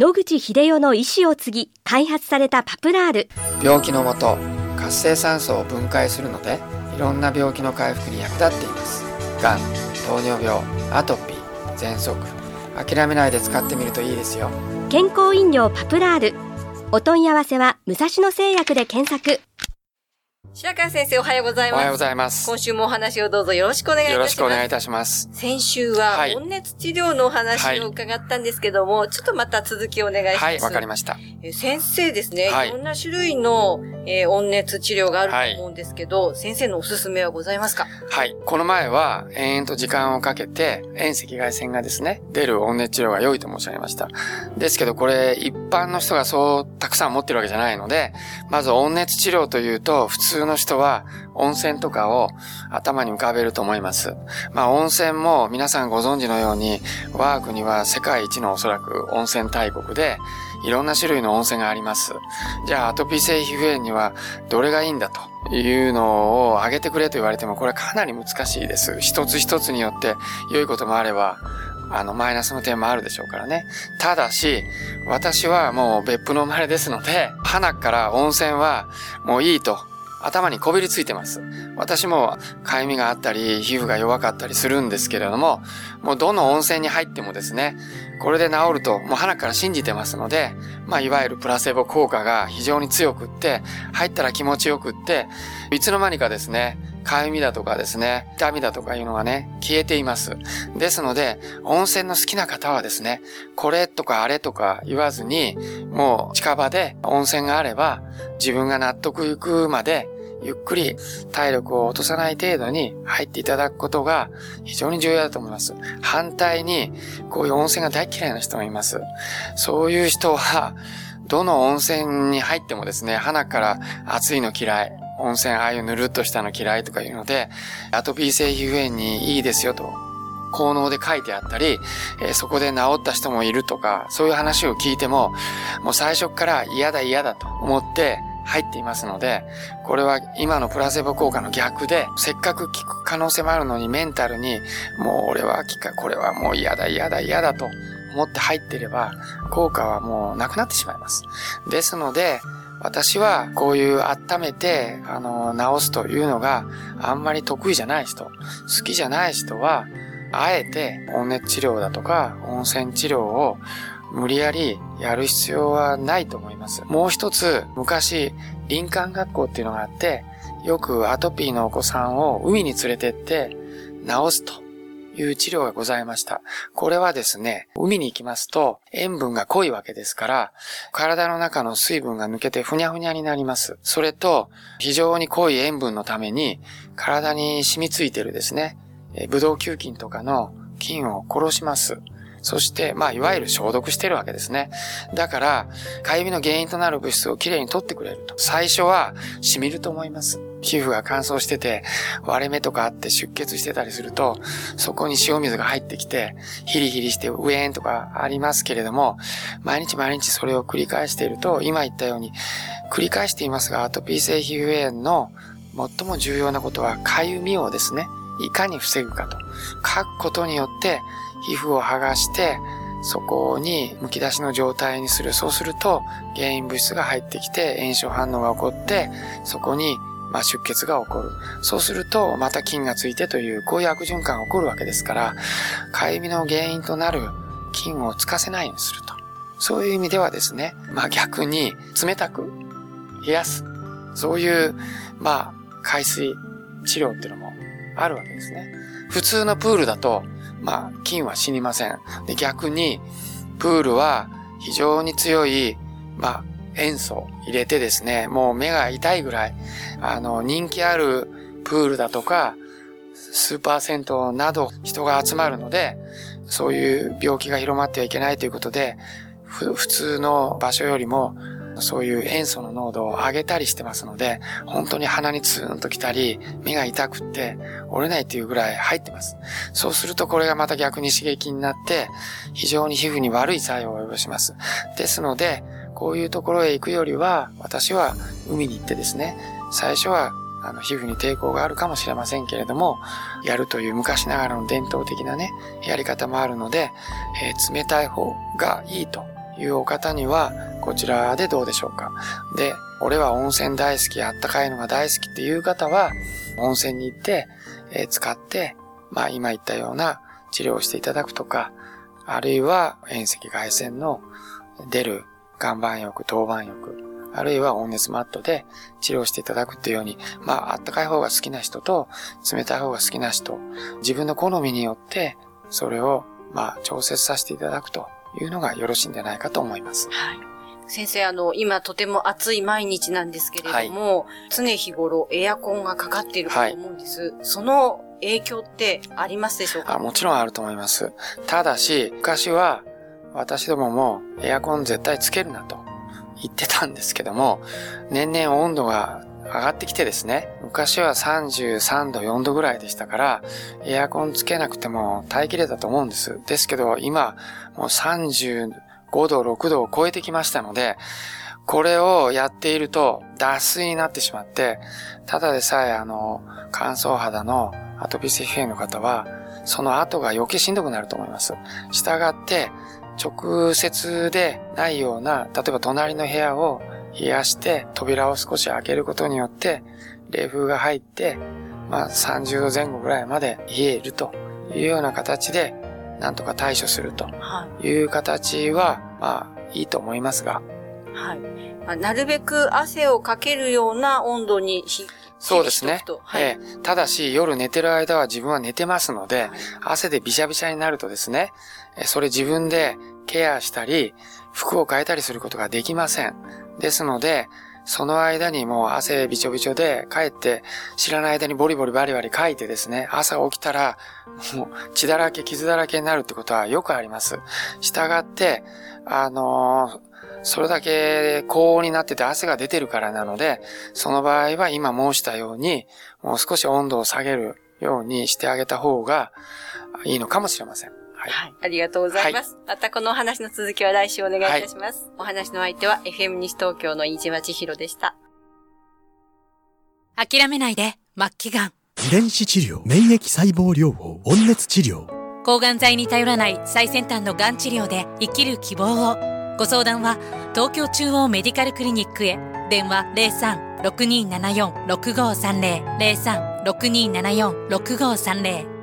野口秀夫の意思を継ぎ開発されたパプラール。病気のもと活性酸素を分解するのでいろんな病気の回復に役立っています。がん糖尿病アトピー喘息。諦めないで使ってみるといいですよ。健康飲料パプラール。お問い合わせは武蔵野製薬で検索白川先生おはようございます。おはようございます今週もお話をどうぞよろしくお願いいたしよます。ろしくお願いいたします先週ははい温熱治療のお話を伺ったんですけども、ちょっとまた続きお願いします。はいわかりましたえ先生ですね、はいい、ろんな種類の、えー温熱治療があると思うんですけど、先生のおすすめはございますか？はい。この前は、延々と時間をかけて、遠赤外線がですね、出る温熱治療が良いと申し上げました。ですけど、これ、一般の人がそう、たくさん持ってるわけじゃないので、まず温熱治療というと、普通通の人は、温泉とかを頭に浮かべると思います。まあ、温泉も皆さんご存知のように、我が国は世界一のおそらく温泉大国で、いろんな種類の温泉があります。じゃあ、アトピー性皮膚炎にはどれがいいんだというのを挙げてくれと言われても、これかなり難しいです。一つ一つによって良いこともあれば、あの、マイナスの点もあるでしょうからね。ただし、私はもう別府の生まれですので、花から温泉はもういいと頭にこびりついてます。私も痒みがあったり、皮膚が弱かったりするんですけれども、もうどの温泉に入ってもですね、これで治ると、もう鼻から信じてますので、まあ、いわゆるプラセボ効果が非常に強くって、入ったら気持ちよくって、いつの間にかですね、痒みだとかですね、痛みだとかいうのがね、消えています。ですので、温泉の好きな方はですね、これとかあれとか言わずに、もう近場で温泉があれば、自分が納得いくまで、ゆっくり体力を落とさない程度に入っていただくことが非常に重要だと思います。反対に、こういう温泉が大嫌いな人もいます。そういう人は、どの温泉に入ってもですね、鼻から熱いの嫌い、温泉ああいうぬるっとしたの嫌いとかいうので、アトピー性皮膚炎にいいですよと、効能で書いてあったり、えそこで治った人もいるとか、そういう話を聞いても、もう最初から嫌だ嫌だと思って入っていますので、これは今のプラセボ効果の逆で、せっかく効く可能性もあるのにメンタルに、もう俺は効か、これはもう嫌だ嫌だ嫌だと思って入ってれば、効果はもうなくなってしまいます。ですので、私はこういう温めて、あの、治すというのがあんまり得意じゃない人、好きじゃない人は、あえて温熱治療だとか温泉治療を無理やりやる必要はないと思います。もう一つ、昔、林間学校っていうのがあって、よくアトピーのお子さんを海に連れてって治すという治療がございました。これはですね、海に行きますと塩分が濃いわけですから、体の中の水分が抜けてふにゃふにゃになります。それと、非常に濃い塩分のために、体に染みついてるですね、ブドウ球菌とかの菌を殺します。そして、まあ、いわゆる消毒してるわけですね。だから、痒みの原因となる物質をきれいに取ってくれると。最初は、染みると思います。皮膚が乾燥してて、割れ目とかあって出血してたりすると、そこに塩水が入ってきて、ヒリヒリしてウェーンとかありますけれども、毎日毎日それを繰り返していると、今言ったように、繰り返していますが、アトピー性皮膚炎の最も重要なことは、痒みをですね、いかに防ぐかと。書くことによって、皮膚を剥がして、そこに剥き出しの状態にする。そうすると、原因物質が入ってきて、炎症反応が起こって、そこに、まあ、出血が起こる。そうすると、また菌がついてという、こういう悪循環が起こるわけですから、痒みの原因となる菌をつかせないようにすると。そういう意味ではですね、まあ逆に冷たく冷やす。そういう、まあ、海水治療っていうのもあるわけですね。普通のプールだと、まあ、菌は死にません。で、逆に、プールは非常に強い、まあ、塩素入れてですね、もう目が痛いぐらい、あの、人気あるプールだとか、スーパー銭湯など人が集まるので、そういう病気が広まってはいけないということで、普通の場所よりも、そういう塩素の濃度を上げたりしてますので、本当に鼻にツーンと来たり、目が痛くって折れないというぐらい入ってます。そうするとこれがまた逆に刺激になって、非常に皮膚に悪い作用を及ぼします。ですので、こういうところへ行くよりは、私は海に行ってですね、最初はあの皮膚に抵抗があるかもしれませんけれども、やるという昔ながらの伝統的なね、やり方もあるので、えー冷たい方がいいというお方には、こちらでどうでしょうか？で、俺は温泉大好き、あったかいのが大好きっていう方は、温泉に行って、えー、使って、まあ今言ったような治療をしていただくとか、あるいは遠赤外線の出る岩盤浴、当板浴、あるいは温熱マットで治療していただくっていうように、まあ、あったかい方が好きな人と、冷たい方が好きな人、自分の好みによって、それを、まあ、調節させていただくというのがよろしいんじゃないかと思います。はい。先生、あの、今とても暑い毎日なんですけれども、はい、常日頃エアコンがかかっていると思うんです。はい、その影響ってありますでしょうか？あもちろんあると思います。ただし、昔は私どももエアコン絶対つけるなと言ってたんですけども、年々温度が上がってきてですね、昔は33度、4度ぐらいでしたから、エアコンつけなくても耐えきれたと思うんです。ですけど、今、もう5度、6度を超えてきましたので、これをやっていると脱水になってしまって、ただでさえあの、乾燥肌のアトピー性皮膚炎の方は、その後が余計しんどくなると思います。したがって、直接でないような、例えば隣の部屋を冷やして扉を少し開けることによって冷風が入って、まあ30度前後ぐらいまで冷えるというような形でなんとか対処するという形は、まあいいと思いますが。はい。なるべく汗をかけるような温度にそうですね。はい、えー、ただし、夜寝てる間は自分は寝てますので、はい、汗でびしゃびしゃになるとですね、それ自分でケアしたり、服を変えたりすることができません。ですので、その間にもう汗びちょびちょで帰って知らない間にボリボリバリバリ書いてですね、朝起きたらもう血だらけ傷だらけになるってことはよくあります。従って、あのーそれだけ高温になってて汗が出てるからなので、その場合は今申したように、もう少し温度を下げるようにしてあげた方がいいのかもしれません。はい。はい、ありがとうございます。はい、またこのお話の続きは来週お願いいたします。はい、お話の相手は FM 西東京の飯島千尋でした。諦めないで、末期がん。遺伝子治療、免疫細胞療法、温熱治療。抗がん剤に頼らない最先端のがん治療で生きる希望を。ご相談は東京中央メディカルクリニックへ電話03-6274-6530 03-6274-6530